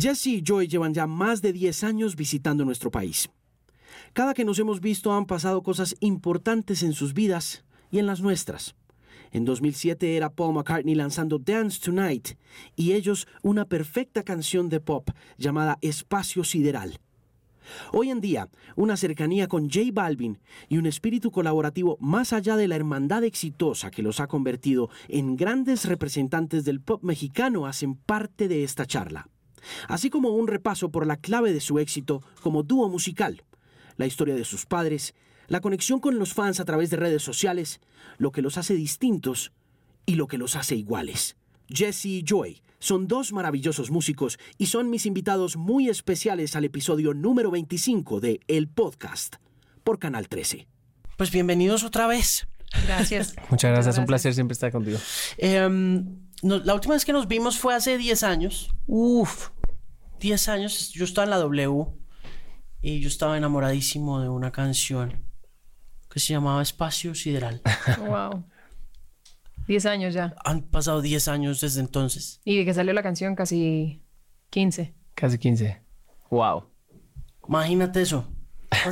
Jesse y Joy llevan ya más de 10 años visitando nuestro país. Cada que nos hemos visto han pasado cosas importantes en sus vidas y en las nuestras. En 2007 era Paul McCartney lanzando Dance Tonight y ellos una perfecta canción de pop llamada Espacio Sideral. Hoy en día, una cercanía con J Balvin y un espíritu colaborativo más allá de la hermandad exitosa que los ha convertido en grandes representantes del pop mexicano hacen parte de esta charla. Así como un repaso por la clave de su éxito como dúo musical, la historia de sus padres, la conexión con los fans a través de redes sociales, lo que los hace distintos y lo que los hace iguales. Jesse y Joy son dos maravillosos músicos y son mis invitados muy especiales al episodio número 25 de El Podcast por Canal 13. Pues bienvenidos otra vez. Gracias. Muchas gracias, un placer siempre estar contigo. Em, la última vez que nos vimos fue hace 10 años. Uf, 10 años. Yo estaba en la W y yo estaba enamoradísimo de una canción que se llamaba Espacio Sideral. Wow. 10 años ya. Han pasado 10 años desde entonces. Y de que salió la canción casi 15. Casi 15. Wow. Imagínate eso.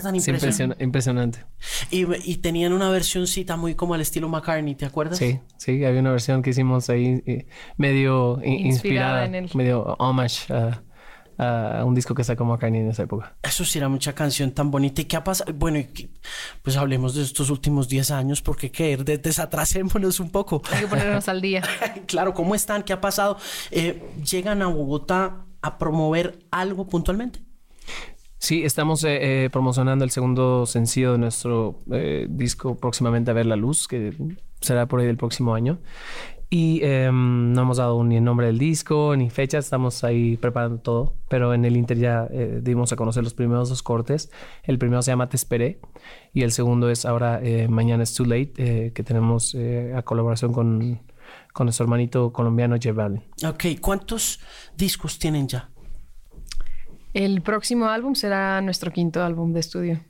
Tan impresionante. impresionante. Y, tenían una versioncita muy como al estilo McCartney, ¿te acuerdas? Sí, sí, había una versión que hicimos ahí eh, medio inspirada, medio homage a, a un disco que sacó McCartney en esa época. Eso sí era mucha canción tan bonita. ¿Y qué ha pasado? Bueno, pues hablemos de estos últimos 10 años, porque qué, desatrasémonos un poco. Hay que ponernos al día. claro, ¿cómo están? ¿Qué ha pasado? Eh, ¿Llegan a Bogotá a promover algo puntualmente? Sí, estamos eh, eh, promocionando el segundo sencillo de nuestro disco próximamente a ver la luz, que será por ahí el próximo año. Y em, no hemos dado ni el nombre del disco ni fecha, estamos ahí preparando todo, pero en el Inter ya eh, dimos a conocer los primeros dos cortes. El primero se llama Te Esperé y el segundo es ahora eh, Mañana es Too Late, eh, que tenemos a colaboración con, con, nuestro hermanito colombiano J Balvin. Ok, ¿cuántos discos tienen ya? El próximo álbum será nuestro quinto álbum de estudio.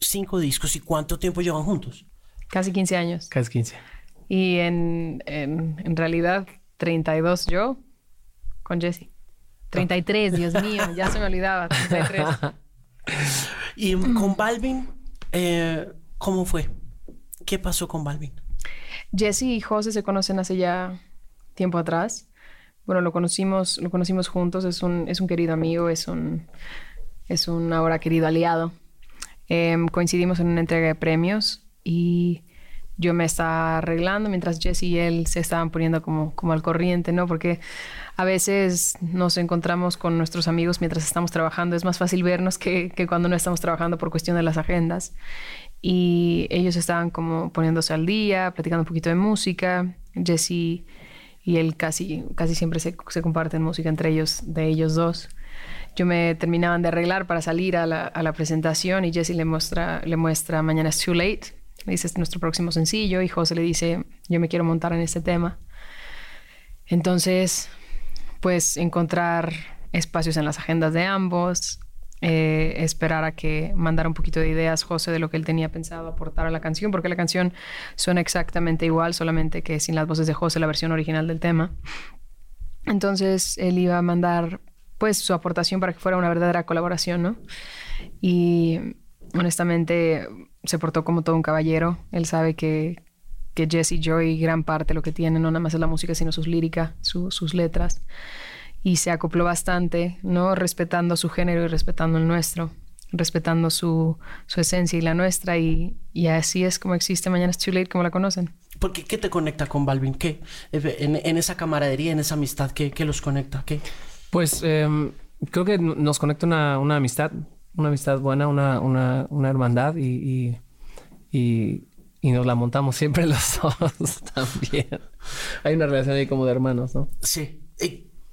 cinco discos, ¿y cuánto tiempo llevan juntos? Casi 15 años. Casi 15. Y en, en, en realidad, 32 yo con Jesse. 33, Dios mío, ya se me olvidaba. 33. y con Balvin, eh, ¿cómo fue? ¿Qué pasó con Balvin? Jesse y José se conocen hace ya tiempo atrás. Bueno, lo conocimos, lo conocimos juntos, es un, es un querido amigo, es un, es un ahora querido aliado. Em, coincidimos en una entrega de premios y yo me estaba arreglando mientras Jesse y él se estaban poniendo como, como al corriente, ¿no? Porque a veces nos encontramos con nuestros amigos mientras estamos trabajando. Es más fácil vernos que, que cuando no estamos trabajando por cuestión de las agendas. Y ellos estaban como poniéndose al día, platicando un poquito de música. Jesse y él casi, casi siempre se, se comparten música entre ellos, de ellos dos yo me terminaban de arreglar para salir a la, a la presentación y Jesse le muestra, le muestra Mañana es Too Late le dice, es nuestro próximo sencillo, y José le dice, yo me quiero montar en este tema. Entonces, pues encontrar espacios en las agendas de ambos, eh, esperar a que mandara un poquito de ideas José de lo que él tenía pensado aportar a la canción, porque la canción suena exactamente igual, solamente que sin las voces de José, la versión original del tema. Entonces él iba a mandar pues su aportación para que fuera una verdadera colaboración, ¿no? Y honestamente se portó como todo un caballero. Él sabe que, que Jesse Joy, gran parte lo que tiene, no nada más es la música, sino sus líricas, sus letras. Y se acopló bastante, ¿no? Respetando su género y respetando el nuestro, respetando su, su esencia y la nuestra. Y, y, así es como existe Mañana es Too Late, como la conocen. Porque, ¿qué te conecta con Balvin? ¿Qué? En, en esa camaradería, en esa amistad, ¿qué, qué los conecta? ¿Qué? Pues em, creo que nos conecta una, una amistad una amistad buena, una, una, una hermandad y, y, y, nos la montamos siempre los dos también. Hay una relación ahí como de hermanos, ¿no? Sí.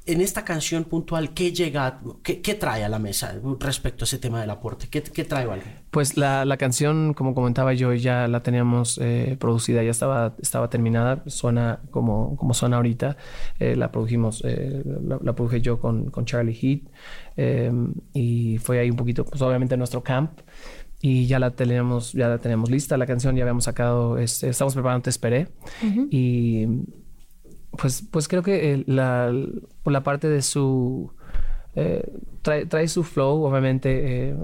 En esta canción puntual, ¿qué llega, qué, qué, trae a la mesa respecto a ese tema del aporte? ¿Qué, qué trae algo? Pues la, la, canción, como comentaba yo, ya la teníamos eh, producida, ya estaba, estaba terminada, suena como, como suena ahorita. Eh, la produjimos, eh, la, la, produje yo con, con Charlie Heat. Em, y fue ahí un poquito, pues obviamente nuestro camp y ya la teníamos, ya la teníamos lista, la canción ya habíamos sacado, este, estamos preparando Te Esperé y pues, pues creo que la, por la parte de su trae, trae, su flow, obviamente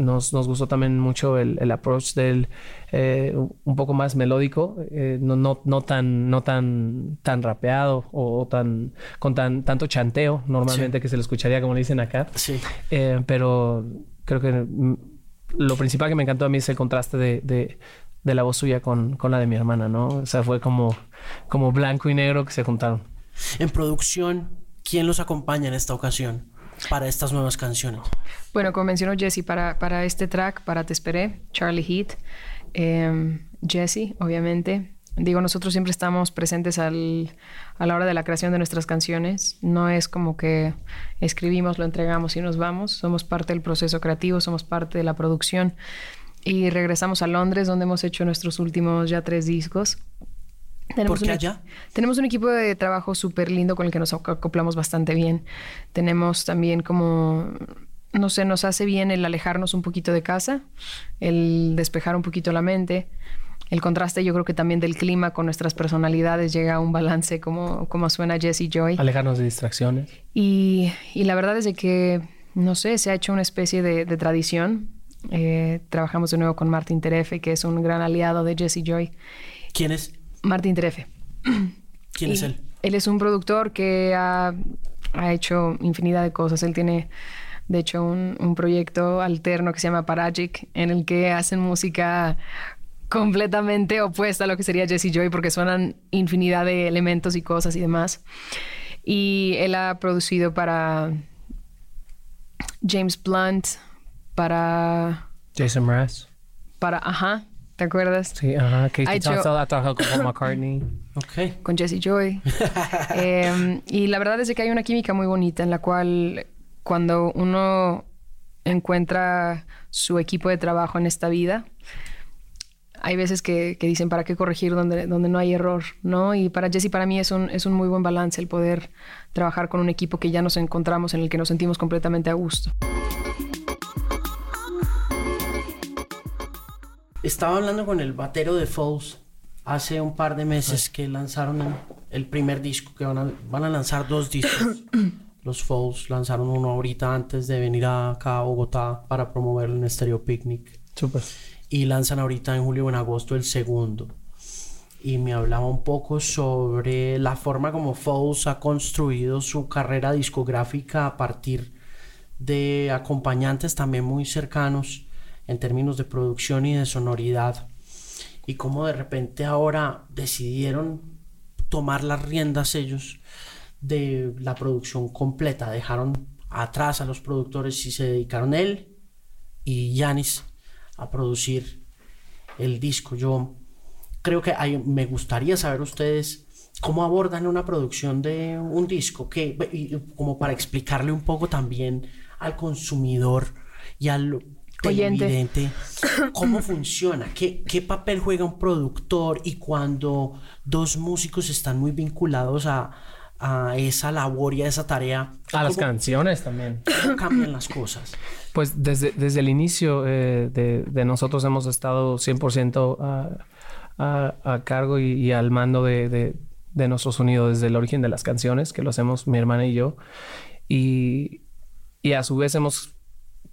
nos, nos gustó también mucho el, el approach del eh, un poco más melódico, eh, no, no, no, tan, no tan, tan rapeado o, tan con tan, tanto chanteo normalmente que se le escucharía como le dicen acá. Sí. Eh, pero creo que mm, lo principal que me encantó a mí es el contraste de, de, de la voz suya con, con, la de mi hermana, ¿no? O sea, fue como, como blanco y negro que se juntaron. En producción, ¿quién los acompaña en esta ocasión? para estas nuevas canciones? Bueno, como mencionó Jesse, para, para este track, para Te Esperé, Charlie Heat, em, Jesse, obviamente. Digo, nosotros siempre estamos presentes al, a la hora de la creación de nuestras canciones. No es como que escribimos, lo entregamos y nos vamos. Somos parte del proceso creativo, somos parte de la producción. Y regresamos a Londres, donde hemos hecho nuestros últimos ya tres discos. Tenemos ¿Por qué allá? Tenemos un equipo de trabajo súper lindo con el que nos acoplamos bastante bien. Tenemos también como, no sé, nos hace bien el alejarnos un poquito de casa, el despejar un poquito la mente. El contraste yo creo que también del clima con nuestras personalidades llega a un balance como, como suena Jesse Joy. Alejarnos de distracciones. Y, y, la verdad es de que, no sé, se ha hecho una especie de, de tradición. Eh, trabajamos de nuevo con Martin Terefe, que es un gran aliado de Jesse Joy. ¿Quién es? Martín Trefe. ¿Quién es él? Él es un productor que ha, hecho infinidad de cosas. Él tiene, de hecho, un, proyecto alterno que se llama Paragic, en el que hacen música completamente opuesta a lo que sería Jesse Joy, porque suenan infinidad de elementos y cosas y demás. Y él ha producido para James Blunt, para... Jason Mraz. Para, ajá, ¿Te acuerdas? Sí, ajá. Casey ha, trabajado con Paul McCartney. ok. Con Jesse Joy. Em, y la verdad es que hay una química muy bonita en la cual cuando uno encuentra su equipo de trabajo en esta vida, hay veces que, dicen para qué corregir donde, donde no hay error, ¿no? Y para Jesse, para mí es un, es un muy buen balance el poder trabajar con un equipo que ya nos encontramos, en el que nos sentimos completamente a gusto. Estaba hablando con el batero de Falls hace un par de meses que lanzaron el primer disco, que van a, van a lanzar dos discos. Los Falls lanzaron uno ahorita antes de venir acá a Bogotá para promoverlo en Stereo Picnic. Super. Y lanzan ahorita en julio o en agosto el segundo. Y me hablaba un poco sobre la forma como Falls ha construido su carrera discográfica a partir de acompañantes también muy cercanos en términos de producción y de sonoridad y cómo de repente ahora decidieron tomar las riendas ellos de la producción completa, dejaron atrás a los productores y se dedicaron él y Yanis a producir el disco. Yo creo que me gustaría saber ustedes cómo abordan una producción de un disco, que, como para explicarle un poco también al consumidor y al Oyente. cómo funciona, ¿Qué, qué papel juega un productor y cuando dos músicos están muy vinculados a, a esa labor y a esa tarea. A las canciones también. ¿Cómo cambian las cosas? Pues desde, desde el inicio eh, de, de, nosotros hemos estado 100% a, a, a, cargo y, y al mando de, de, de, nuestro sonido desde el origen de las canciones, que lo hacemos mi hermana y yo. Y, y a su vez hemos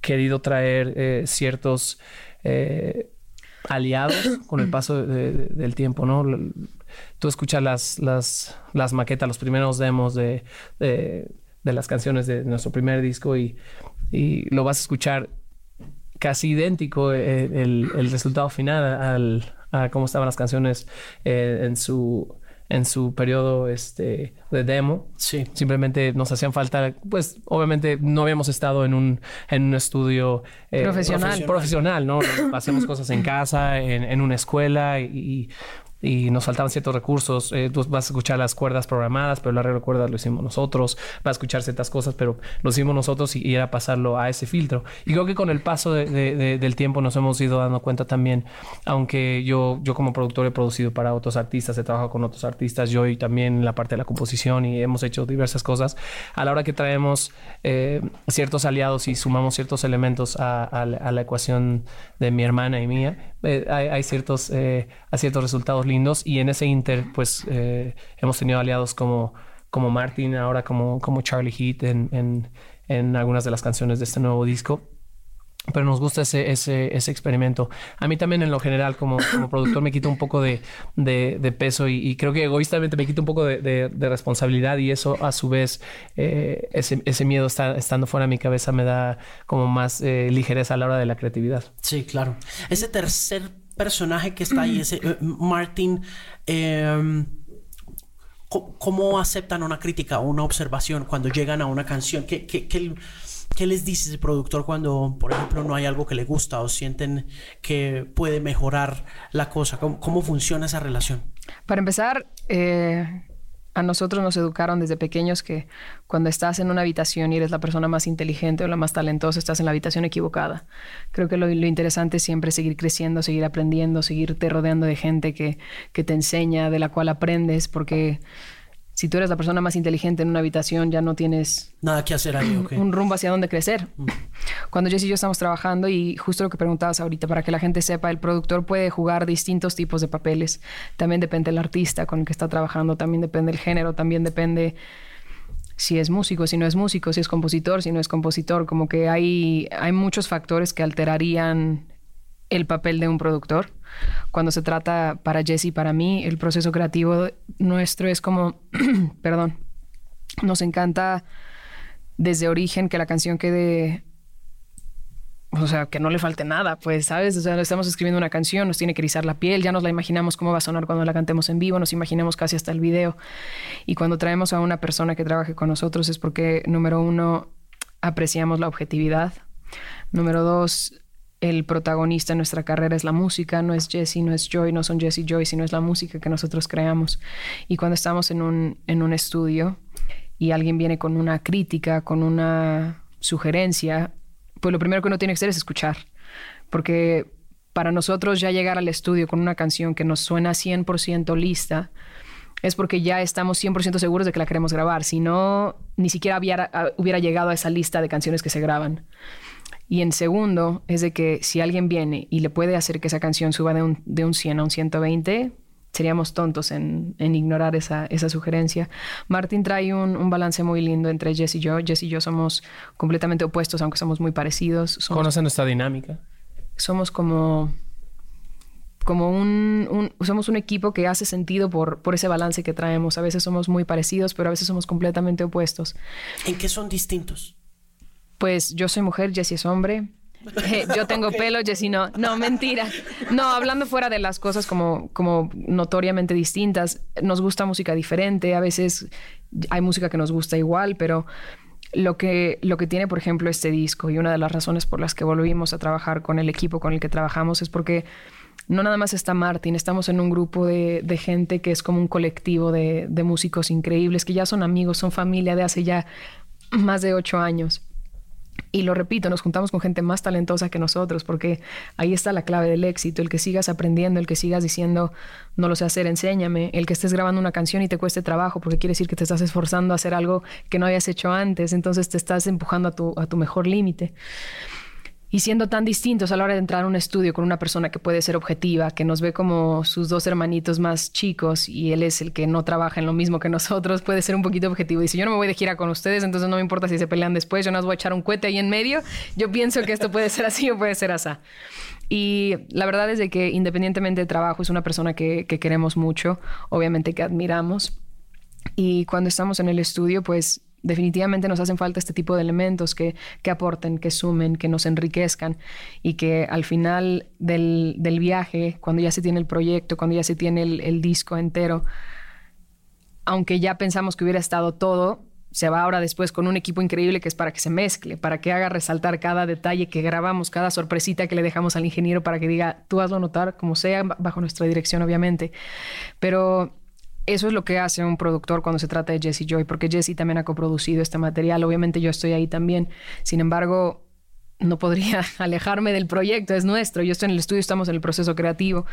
querido traer eh, ciertos eh, aliados con el paso del tiempo, ¿no? Tú escuchas las, las, las maquetas, los primeros demos de, de, las canciones de nuestro primer disco y, y, lo vas a escuchar casi idéntico eh, el, el resultado final al, a cómo estaban las canciones en su en su periodo este, de demo. Sí. Simplemente nos hacían falta, pues obviamente no habíamos estado en un, en un estudio eh, profesional. profesional, ¿no? Hacíamos cosas en casa, en, en una escuela y, y nos faltaban ciertos recursos. Eh, tú vas a escuchar las cuerdas programadas, pero la arreglo de cuerdas lo hicimos nosotros. Vas a escuchar ciertas cosas, pero lo hicimos nosotros y, era pasarlo a ese filtro. Y creo que con el paso del tiempo nos hemos ido dando cuenta también, aunque yo, yo como productor he producido para otros artistas, he trabajado con otros artistas, yo y también en la parte de la composición y hemos hecho diversas cosas. A la hora que traemos eh, ciertos aliados y sumamos ciertos elementos a, la, ecuación de mi hermana y mía, eh, hay, hay, ciertos, hay ciertos resultados lindos y en ese inter pues eh, hemos tenido aliados como, como Martin, ahora como, como Charlie Heat en, en algunas de las canciones de este nuevo disco pero nos gusta ese, ese, ese, experimento. A mí también en lo general como, como productor me quita un poco de, de, peso y, creo que egoístamente me quita un poco de, responsabilidad y eso a su vez, eh, ese, ese, miedo está, estando fuera de mi cabeza me da como más eh, ligereza a la hora de la creatividad. Sí, claro. Ese tercer personaje que está ahí, ese eh, Martin, em, ¿cómo aceptan una crítica o una observación cuando llegan a una canción? ¿Qué, qué, qué ¿Qué les dice el productor cuando, por ejemplo, no hay algo que le gusta o sienten que puede mejorar la cosa? ¿Cómo, funciona esa relación? Para empezar, eh, a nosotros nos educaron desde pequeños que cuando estás en una habitación y eres la persona más inteligente o la más talentosa, estás en la habitación equivocada. Creo que lo, interesante es siempre seguir creciendo, seguir aprendiendo, seguirte rodeando de gente que, que te enseña, de la cual aprendes, porque si tú eres la persona más inteligente en una habitación, ya no tienes nada que hacer ahí, un rumbo hacia dónde crecer. Mm. Cuando Jess y yo estamos trabajando, y justo lo que preguntabas ahorita, para que la gente sepa, el productor puede jugar distintos tipos de papeles. También depende del artista con el que está trabajando, también depende del género, también depende si es músico, si no es músico, si es compositor, si no es compositor. Como que hay, hay muchos factores que alterarían el papel de un productor. Cuando se trata para Jesse y para mí, el proceso creativo nuestro es como, perdón, nos encanta desde origen que la canción quede, o sea, que no le falte nada, pues, ¿sabes? O sea, estamos escribiendo una canción, nos tiene que erizar la piel, ya nos la imaginamos cómo va a sonar cuando la cantemos en vivo, nos imaginamos casi hasta el video. Y cuando traemos a una persona que trabaje con nosotros es porque, número uno, apreciamos la objetividad. Número dos, el protagonista en nuestra carrera es la música, no es Jesse, no es Joy, no son Jesse Joy, sino es la música que nosotros creamos. Y cuando estamos en un, en un estudio y alguien viene con una crítica, con una sugerencia, pues lo primero que uno tiene que hacer es escuchar. Porque para nosotros ya llegar al estudio con una canción que nos suena 100% lista, es porque ya estamos 100% seguros de que la queremos grabar. Si no, ni siquiera hubiera llegado a esa lista de canciones que se graban. Y en segundo, es de que si alguien viene y le puede hacer que esa canción suba de un, de un 100 a un 120, seríamos tontos en, en ignorar esa, esa, sugerencia. Martin trae un, un, balance muy lindo entre Jess y yo. Jess y yo somos completamente opuestos, aunque somos muy parecidos. ¿Conocen nuestra dinámica? Somos como como un, un, somos un equipo que hace sentido por, por ese balance que traemos. A veces somos muy parecidos, pero a veces somos completamente opuestos. ¿En qué son distintos? Pues yo soy mujer, Jessy es hombre. Eh, yo tengo pelo, Jessy no. No, mentira. No, hablando fuera de las cosas como, como notoriamente distintas, nos gusta música diferente. A veces hay música que nos gusta igual, pero lo que, lo que tiene, por ejemplo, este disco y una de las razones por las que volvimos a trabajar con el equipo con el que trabajamos es porque no nada más está Martin, estamos en un grupo de, de gente que es como un colectivo de, de músicos increíbles, que ya son amigos, son familia de hace ya más de ocho años. Y lo repito, nos juntamos con gente más talentosa que nosotros, porque ahí está la clave del éxito, el que sigas aprendiendo, el que sigas diciendo, no lo sé hacer, enséñame, el que estés grabando una canción y te cueste trabajo, porque quiere decir que te estás esforzando a hacer algo que no habías hecho antes, entonces te estás empujando a tu, a tu mejor límite y siendo tan distintos a la hora de entrar a un estudio con una persona que puede ser objetiva, que nos ve como sus dos hermanitos más chicos y él es el que no trabaja en lo mismo que nosotros, puede ser un poquito objetivo. Dice, yo no me voy de gira con ustedes, entonces no me importa si se pelean después, yo no os voy a echar un cohete ahí en medio, yo pienso que esto puede ser así o puede ser así. Y la verdad es de que independientemente de trabajo es una persona que, que queremos mucho, obviamente que admiramos. Y cuando estamos en el estudio, pues definitivamente nos hacen falta este tipo de elementos que, que aporten, que sumen, que nos enriquezcan y que al final del, del, viaje, cuando ya se tiene el proyecto, cuando ya se tiene el, disco entero, aunque ya pensamos que hubiera estado todo, se va ahora después con un equipo increíble que es para que se mezcle, para que haga resaltar cada detalle que grabamos, cada sorpresita que le dejamos al ingeniero para que diga, tú hazlo notar, como sea, bajo nuestra dirección, obviamente. Pero eso es lo que hace un productor cuando se trata de Jesse Joy, porque Jesse también ha coproducido este material. Obviamente yo estoy ahí también. Sin embargo, no podría alejarme del proyecto, es nuestro. Yo estoy en el estudio, estamos en el proceso creativo.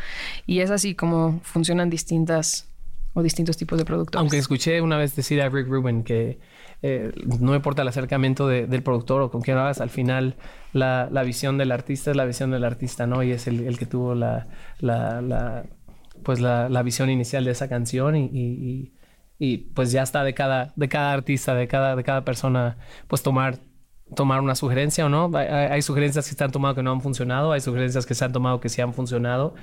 Y es así como funcionan distintas o distintos tipos de productores. Aunque escuché una vez decir a Rick Rubin que eh, no importa el acercamiento del productor o con quién hagas, al final la, visión del artista es la visión del artista, ¿no? Y es el, que tuvo la pues la, la, visión inicial de esa canción y, y, y, pues ya está de cada, de cada artista, de cada, de cada persona, pues tomar tomar una sugerencia o no. Hay, sugerencias que se han tomado que no han funcionado, hay sugerencias que se han tomado que sí han funcionado.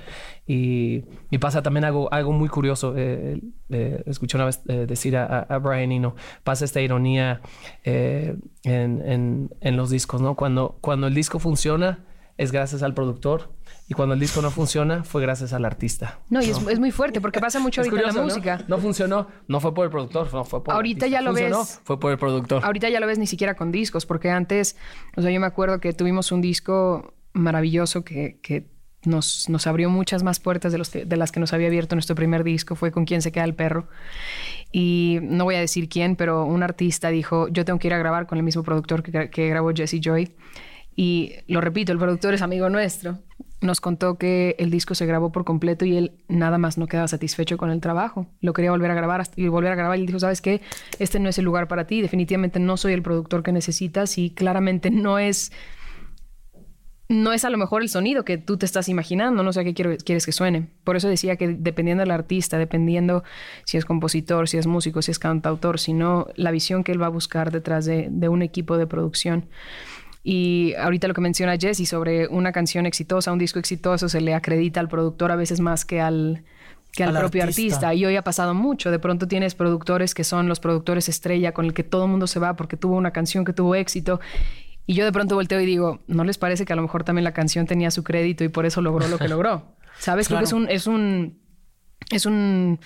Y, y pasa también algo, algo muy curioso. Eh, eh, escuché una vez eh, decir a, a- Brian Eno, pasa esta ironía eh, en, en- en los discos, ¿no? Cuando, cuando el disco funciona es gracias al productor y cuando el disco no funciona fue gracias al artista. No, y es, es muy fuerte porque pasa mucho ahorita en la curioso, ¿no? música. ¿no? funcionó, no fue por el productor, no fue por el Ahorita artista. ya lo Funcionó, ves. Fue por el productor. Ahorita ya lo ves ni siquiera con discos, porque antes, o sea, yo me acuerdo que tuvimos un disco maravilloso que, que nos, nos abrió muchas más puertas de, los que- de las que nos había abierto nuestro primer disco, fue con Quién se queda el perro. Y no voy a decir quién, pero un artista dijo, yo tengo que ir a grabar con el mismo productor que, que grabó Jesse Joy. Y lo repito, el productor es amigo nuestro. Nos contó que el disco se grabó por completo y él nada más no quedaba satisfecho con el trabajo. Lo quería volver a grabar y volver a grabar. Y él dijo, ¿sabes qué? Este no es el lugar para ti. Definitivamente no soy el productor que necesitas y claramente no es... No es a lo mejor el sonido que tú te estás imaginando, no sé qué quieres que suene. Por eso decía que dependiendo del artista, dependiendo si es compositor, si es músico, si es cantautor, sino la visión que él va a buscar detrás de, de un equipo de producción. Y ahorita lo que menciona Jesse sobre una canción exitosa, un disco exitoso, se le acredita al productor a veces más que al, que al, Al propio artista. artista. Y hoy ha pasado mucho. De pronto tienes productores que son los productores estrella con el que todo el mundo se va porque tuvo una canción que tuvo éxito. Y yo de pronto volteo y digo, ¿no les parece que a lo mejor también la canción tenía su crédito y por eso logró lo que logró? ¿Sabes? Creo que es un, es un, es un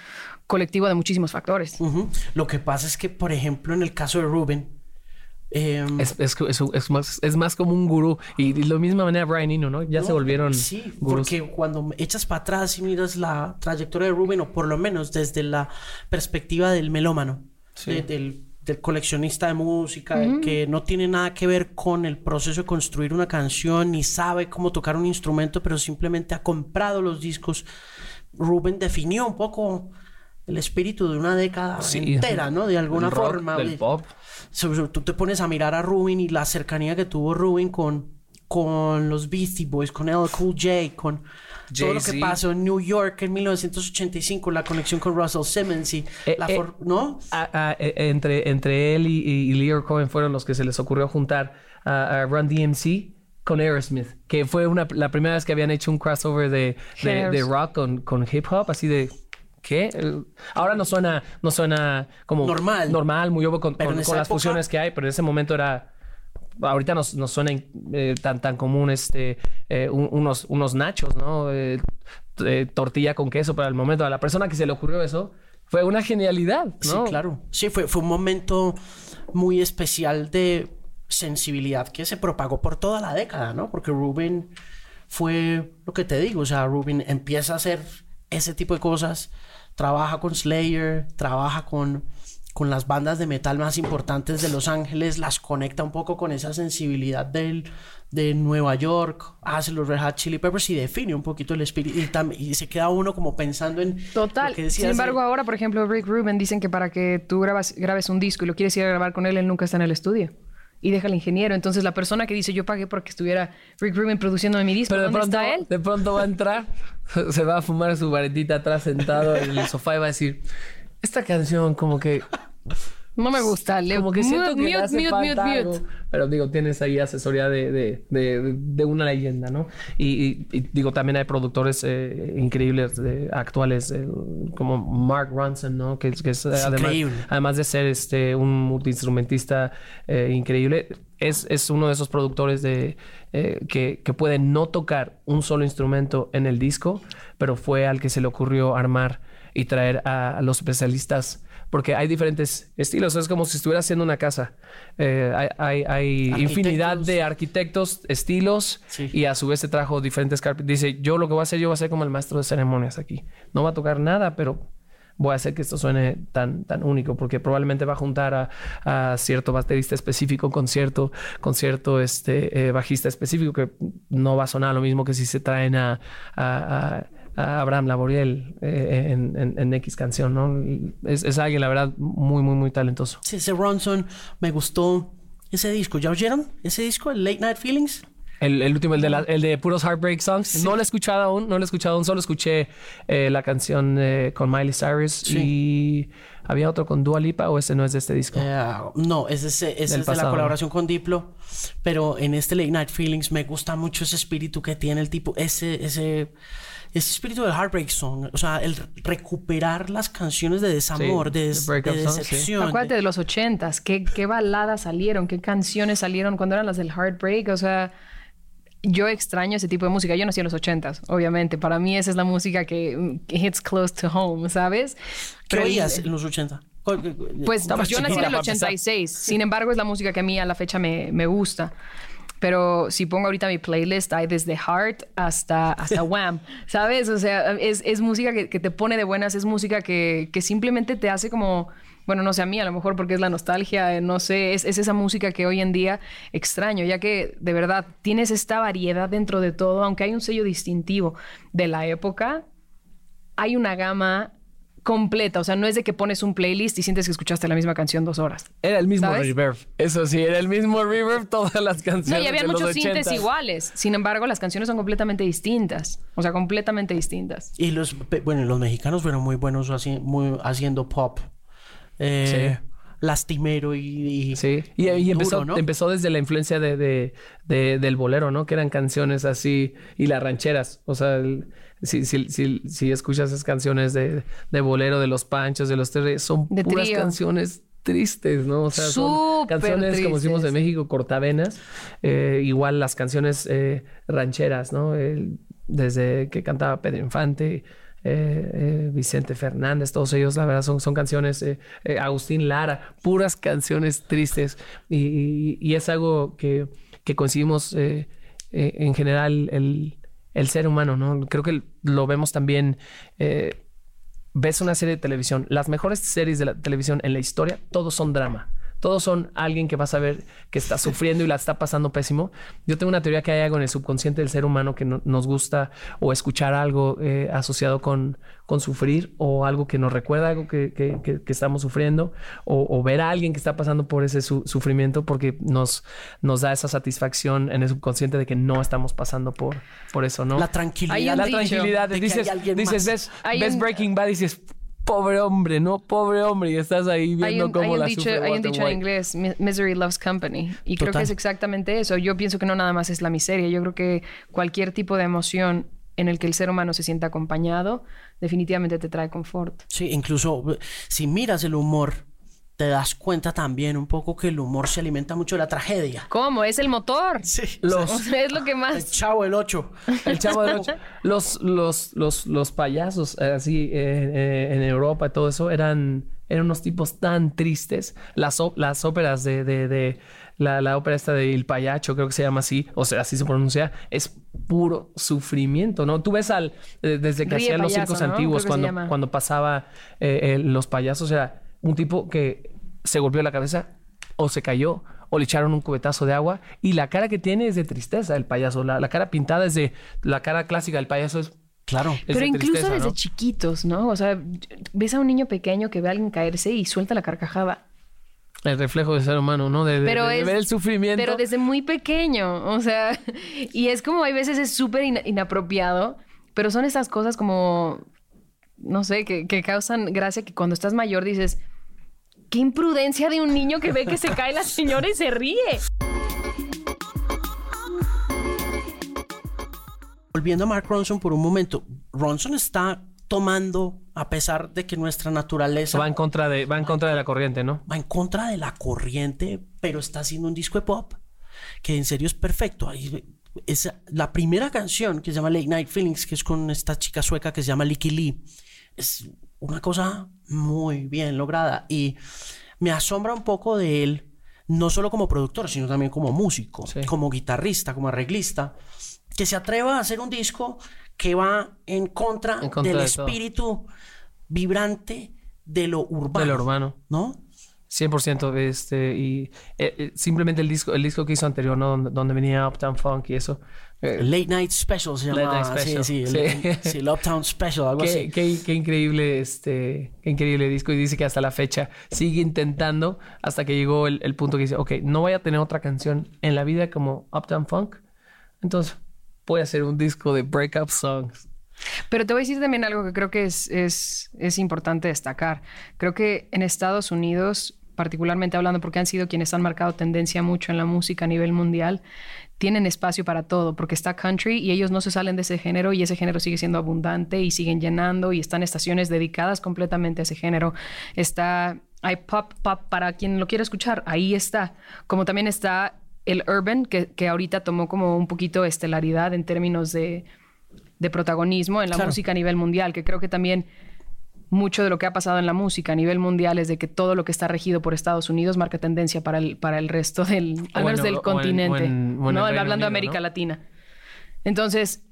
colectivo de muchísimos factores. Lo que pasa es que, por ejemplo, en el caso de Ruben, em, Es, es, es, es más, es más como un gurú. Y de la misma manera Brian Eno, ¿no? Ya se volvieron Sí, gurús. porque cuando echas para atrás y miras la trayectoria de Rubén, o por lo menos desde la perspectiva del melómano, Sí. de- del, del coleccionista de música, que no tiene nada que ver con el proceso de construir una canción, ni sabe cómo tocar un instrumento, pero simplemente ha comprado los discos. Rubén definió un poco el espíritu de una década Sí. entera, ¿no? De alguna rock, forma. Del de- pop. Tú te pones a mirar a Rubin y la cercanía que tuvo Rubin con, con los Beastie Boys, con LL Cool J, con todo lo que pasó en New York en 1985, la conexión con Russell Simmons y Eh, la eh, for- ¿no? A- a- e- entre, entre él y, y, y Lear Cohen fueron los que se les ocurrió juntar a, a Run DMC con Aerosmith, que fue una, la primera vez que habían hecho un crossover de, de, de rock con, con hip hop, así de... ¿Qué? Ahora no suena, no suena como Normal. normal muy obvio con, Pero las época- fusiones que hay, pero en ese momento era ahorita nos, nos suena eh, tan, tan común este, eh, un- unos, unos nachos, ¿no? Eh, tortilla con queso para el momento. A la persona que se le ocurrió eso fue una genialidad, ¿no? Sí, claro. Sí, fue, fue un momento muy especial de sensibilidad que se propagó por toda la década, ¿no? Porque Rubin fue lo que te digo, o sea, Rubin empieza a hacer ese tipo de cosas, trabaja con Slayer, trabaja con, con las bandas de metal más importantes de Los Ángeles, las conecta un poco con esa sensibilidad del, de Nueva York, hace los Red Hot Chili Peppers y define un poquito el espíritu y, tam- y se queda uno como pensando en... Total. lo que Sin embargo, ahora, por ejemplo, Rick Rubin dicen que para que tú grabas, grabes un disco y lo quieres ir a grabar con él, él nunca está en el estudio. Y deja al ingeniero. Entonces, la persona que dice yo pagué porque estuviera Rick Rubin produciendo mi disco, Pero de ¿dónde pronto, está él? de pronto va a entrar, se va a fumar su varetita atrás sentado en el sofá y va a decir, esta canción como que... No me gusta. Le... Como que siento que mute, le hace mute, falta mute, algo. mute. Pero digo, tienes ahí asesoría de, de, de, de una leyenda, ¿no? Y, y- y digo, también hay productores eh, increíbles eh, actuales, eh, como Mark Ronson, ¿no? Que, es- que es, además, increíble. además de ser este, un multiinstrumentista eh, increíble, es, es uno de esos productores de, eh, que, que puede no tocar un solo instrumento en el disco, pero fue al que se le ocurrió armar y traer a, a los especialistas. Porque hay diferentes estilos. Es como si estuviera haciendo una casa. Eh, hay hay- hay infinidad de arquitectos, estilos, Sí. y a su vez se trajo diferentes carpinteros. Dice, yo lo que voy a hacer, yo voy a ser como el maestro de ceremonias aquí. No va a tocar nada, pero voy a hacer que esto suene tan, tan único, porque probablemente va a juntar a, a cierto baterista específico con cierto, con cierto este, eh, bajista específico, que no va a sonar lo mismo que si se traen a, a- a- a Abraham Laboriel eh, en, en- en X canción, ¿no? Es, es alguien, la verdad, muy, muy, muy talentoso. Sí, ese Ronson me gustó ese disco. ¿Ya oyeron ese disco, el Late Night Feelings? El, el último, el de, la- el de puros Heartbreak Songs. No lo he escuchado aún, no lo he escuchado aún. Solo escuché eh, la canción eh, con Miley Cyrus Sí. y ¿Había otro con Dua Lipa o ese no es de este disco? Eh, no, ese, ese, ese es de la colaboración con Diplo. Pero en este Late Night Feelings me gusta mucho ese espíritu que tiene el tipo, ese, ese, ese espíritu del Heartbreak Song. O sea, el recuperar las canciones de desamor, Sí, de, de des- de song, sí. decepción. Acuérdate de- de los ochentas, ¿qué, qué baladas salieron, qué canciones salieron cuando eran las del Heartbreak, o sea, yo extraño ese tipo de música. Yo nací en los ochentas, obviamente. Para mí esa es la música que, que hits close to home, ¿sabes? ¿Qué Pero- oías en los 80? Pues yo nací en el para empezar. 86. Sin embargo, es la música que a mí a la fecha me, me gusta. Pero si pongo ahorita mi playlist, hay desde Heart hasta, hasta Wham, ¿sabes? O sea, es, es música que, que te pone de buenas, es música que, que simplemente te hace como, bueno, no sé a mí, a lo mejor porque es la nostalgia, eh, no sé, es, es esa música que hoy en día extraño, ya que de verdad tienes esta variedad dentro de todo, aunque hay un sello distintivo de la época, hay una gama completa, o sea, no es de que pones un playlist y sientes que escuchaste la misma canción dos horas. Era el mismo ¿Sabes? reverb. Eso sí, era el mismo reverb todas las canciones. No, y había muchos sintes 80s. iguales. Sin embargo, las canciones son completamente distintas. O sea, completamente distintas. Y los, pe- bueno, los mexicanos fueron muy buenos haci- muy- haciendo pop. Eh, Lastimero y, y- Sí, y, y duro, empezó, ¿no? empezó desde la influencia de, de- de- del bolero, ¿no? Que eran canciones así y las rancheras. O sea, el- si, si, si, si escuchas esas canciones de, de bolero, de los panchos, de los tres, son De puras trío. canciones tristes, ¿no? O sea, son Súper canciones, como decimos en. México, cortavenas. Eh, igual las canciones eh, rancheras, ¿no? El- desde que cantaba Pedro Infante. Eh, eh, Vicente Fernández, todos ellos, la verdad, son, canciones, eh, Agustín Lara, puras canciones tristes. Y, es algo que, que coincidimos eh, en general el, el ser humano, ¿no? Creo que lo vemos también. ves una serie de televisión, las mejores series de la televisión en la historia, todos son drama. Todos son alguien que vas a ver que está sufriendo y la está pasando pésimo. Yo tengo una teoría que hay algo en el subconsciente del ser humano que no- nos gusta o escuchar algo eh, asociado con, con sufrir o algo que nos recuerda algo que, que- que- que estamos sufriendo o, o ver a alguien que está pasando por ese su- sufrimiento porque nos, nos da esa satisfacción en el subconsciente de que no estamos pasando por, por eso, ¿no? La tranquilidad. Hay un la dicho tranquilidad. de que dices, hay alguien dices más. ves, Hay ves un- Breaking Bad y dices, pobre hombre, ¿no? Pobre hombre. Y estás ahí viendo Hay un, cómo hay un la dicho, sufre hay un dicho en inglés, "Mi- Misery Loves Company. Y creo que es exactamente eso. Yo pienso que no nada más es la miseria. Yo creo que cualquier tipo de emoción en el que el ser humano se sienta acompañado, definitivamente te trae confort. Sí, incluso eh, si miras el humor, te das cuenta también un poco que el humor se alimenta mucho de la tragedia. ¿Cómo? Es el motor. Sí. Los- O sea, es lo que El más... chavo, el 8. El chavo de Ocho. los, los, los, los payasos eh, así eh, eh, en Europa y todo eso eran, eran unos tipos tan tristes. Las, ó- las óperas de, de, de- la, la ópera esta de El Payacho, creo que se llama así, o sea, así se pronuncia, es puro sufrimiento, ¿no? Tú ves al, eh, desde que Ríe hacían los circos ¿no? antiguos, cuando, cuando pasaba eh, eh, los payasos, era un tipo que se golpeó la cabeza o se cayó o le echaron un cubetazo de agua y la cara que tiene es de tristeza el payaso. La, la cara pintada es de... La cara clásica del payaso es... Claro. es Pero de incluso tristeza, desde ¿no? chiquitos, ¿no? O sea, ves a un niño pequeño que ve a alguien caerse y suelta la carcajada. El reflejo del ser humano, ¿no? De, de- Pero de- de es- ver el sufrimiento. Pero desde muy pequeño, o sea, y es como hay veces es súper ina- inapropiado, pero son esas cosas como, no sé, que, que causan gracia que cuando estás mayor dices, qué imprudencia de un niño que ve que se cae la señora y se ríe. Volviendo a Mark Ronson por un momento, Ronson está tomando, a pesar de que nuestra naturaleza Va en contra de, va en contra de la corriente, ¿no? va en contra de la corriente, pero está haciendo un disco de pop que en serio es perfecto. Ahí es la primera canción que se llama Late Night Feelings, que es con esta chica sueca que se llama Licky Lee. Es una cosa muy bien lograda y me asombra un poco de él, no solo como productor, sino también como músico, Sí. como guitarrista, como arreglista, que se atreva a hacer un disco que va en contra, En contra del de todo. espíritu vibrante de lo urbano. De lo urbano. ¿No? 100% este y eh, eh, simplemente el disco el disco que hizo anterior no donde, donde venía Uptown Funk y eso Late Night Special se Late llama. Night Special. Sí, sí, el, Sí. sí, el Uptown Special, algo qué, así. qué- qué increíble este qué increíble disco y dice que hasta la fecha sigue intentando hasta que llegó el, el punto que dice ok no voy a tener otra canción en la vida como Uptown Funk entonces voy a hacer un disco de breakup songs Pero te voy a decir también algo que creo que es, es, es importante destacar. Creo que en Estados Unidos, particularmente hablando porque han sido quienes han marcado tendencia mucho en la música a nivel mundial, tienen espacio para todo, porque está country y ellos no se salen de ese género y ese género sigue siendo abundante y siguen llenando y están estaciones dedicadas completamente a ese género. Está, hay pop, pop para quien lo quiera escuchar, ahí está. Como también está el urban, que, que ahorita tomó como un poquito estelaridad en términos de de protagonismo en la música a nivel mundial, que creo que también mucho de lo que ha pasado en la música a nivel mundial es de que todo lo que está regido por Estados Unidos marca tendencia para el, para el resto del, al menos del continente, ¿no? Hablando de América Latina. Entonces,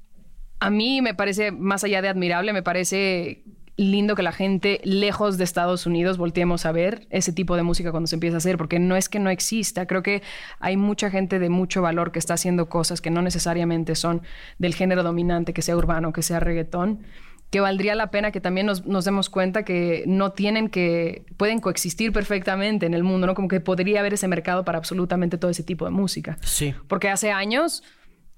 a mí me parece, más allá de admirable, me parece lindo que la gente lejos de Estados Unidos volteemos a ver ese tipo de música cuando se empieza a hacer, porque no es que no exista, creo que hay mucha gente de mucho valor que está haciendo cosas que no necesariamente son del género dominante, que sea urbano, que sea reggaetón, que valdría la pena que también nos, nos, demos cuenta que no tienen que, pueden coexistir perfectamente en el mundo, ¿no? Como que podría haber ese mercado para absolutamente todo ese tipo de música. Sí. Porque hace años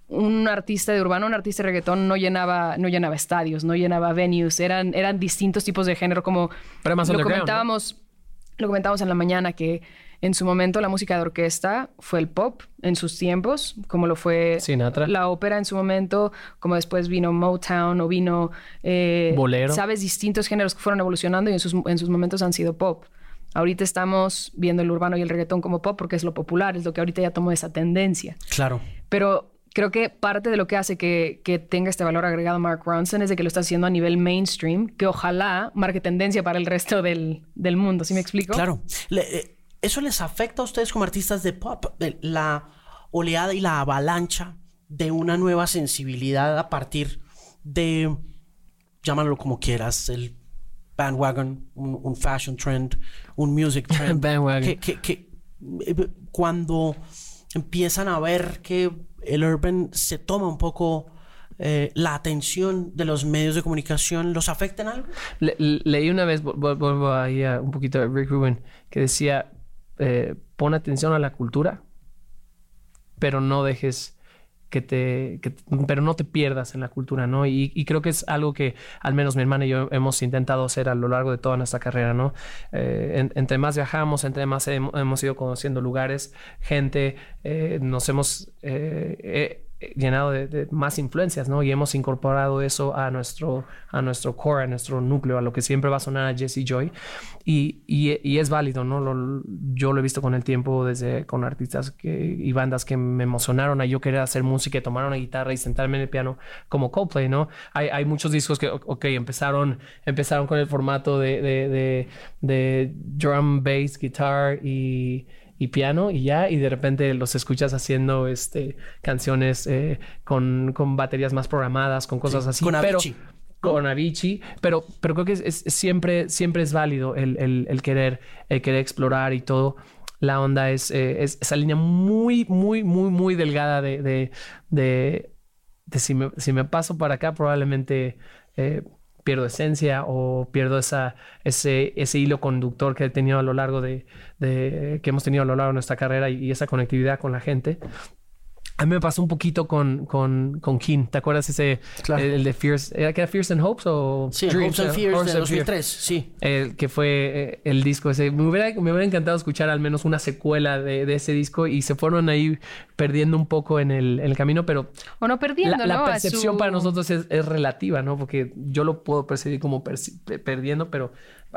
un artista de urbano, un artista de reggaetón no llenaba, no llenaba estadios, no llenaba venues, eran, eran distintos tipos de género, como lo comentábamos, lo comentábamos en la mañana que en su momento la música de orquesta fue el pop en sus tiempos, como lo fue la ópera en su momento, como después vino Motown o vino eh, Bolero. Sabes, distintos géneros que fueron evolucionando y en sus, en sus momentos han sido pop. Ahorita estamos viendo el urbano y el reggaetón como pop porque es lo popular, es lo que ahorita ya tomó esa tendencia. Claro. Pero creo que parte de lo que hace que, tenga este valor agregado Mark Ronson es de que lo está haciendo a nivel mainstream, que ojalá marque tendencia para el resto del, mundo. ¿Sí me explico? Claro. Eh, ¿Eso les afecta a ustedes como artistas de pop? La oleada y la avalancha de una nueva sensibilidad a partir de, llámalo como quieras, el bandwagon, un, fashion trend, un music trend. bandwagon. que, eh, cuando empiezan a ver que el urban se toma un poco eh, la atención de los medios de comunicación, ¿los afecta en algo? leí una vez, vuelvo ahí a un poquito de Rick Rubin, que decía, eh, pon atención a la cultura, pero no dejes que te, pero no te pierdas en la cultura, ¿no? Y, creo que es algo que al menos mi hermana y yo hemos intentado hacer a lo largo de toda nuestra carrera, ¿no? Eh, entre más viajamos, entre más hemos, ido conociendo lugares, gente, eh, nos hemos llenado de, más influencias, ¿no? Y hemos incorporado eso a nuestro, a nuestro core, a nuestro núcleo, a lo que siempre va a sonar a Jesse Joy. Y, y, es válido, ¿no? yo lo he visto con el tiempo desde con artistas que, y bandas que me emocionaron a yo querer hacer música y tomar una guitarra y sentarme en el piano como Coldplay, ¿no? Hay, hay muchos discos que, ok, empezaron, empezaron con el formato de, de, de, de drum, bass, guitar y y piano y ya, y de repente los escuchas haciendo este, canciones eh, con, con, baterías más programadas, con cosas así. Con Avicii. Pero, con Avicii, pero, pero creo que es, siempre, siempre es válido el, el, querer, el querer explorar y todo. La onda es, eh, es esa línea muy, muy, muy, muy delgada de, de, de, si, me, si, me, paso para acá, probablemente eh, pierdo esencia o pierdo esa, ese, ese hilo conductor que he tenido a lo largo de, que hemos tenido a lo largo de nuestra carrera y, esa conectividad con la gente. A mí me pasó un poquito con, con, con King. ¿Te acuerdas ese? El, de Fierce. ¿Era que era Fierce and Hopes o Sí, Hopes and Fears de 2003, sí. El, que fue eh, el disco ese. Me hubiera, me hubiera encantado escuchar al menos una secuela de, de, ese disco y se fueron ahí perdiendo un poco en el, en el camino, pero... O no perdiendo, La, la percepción para nosotros es, es, relativa, ¿no? Porque yo lo puedo percibir como perdiendo, pero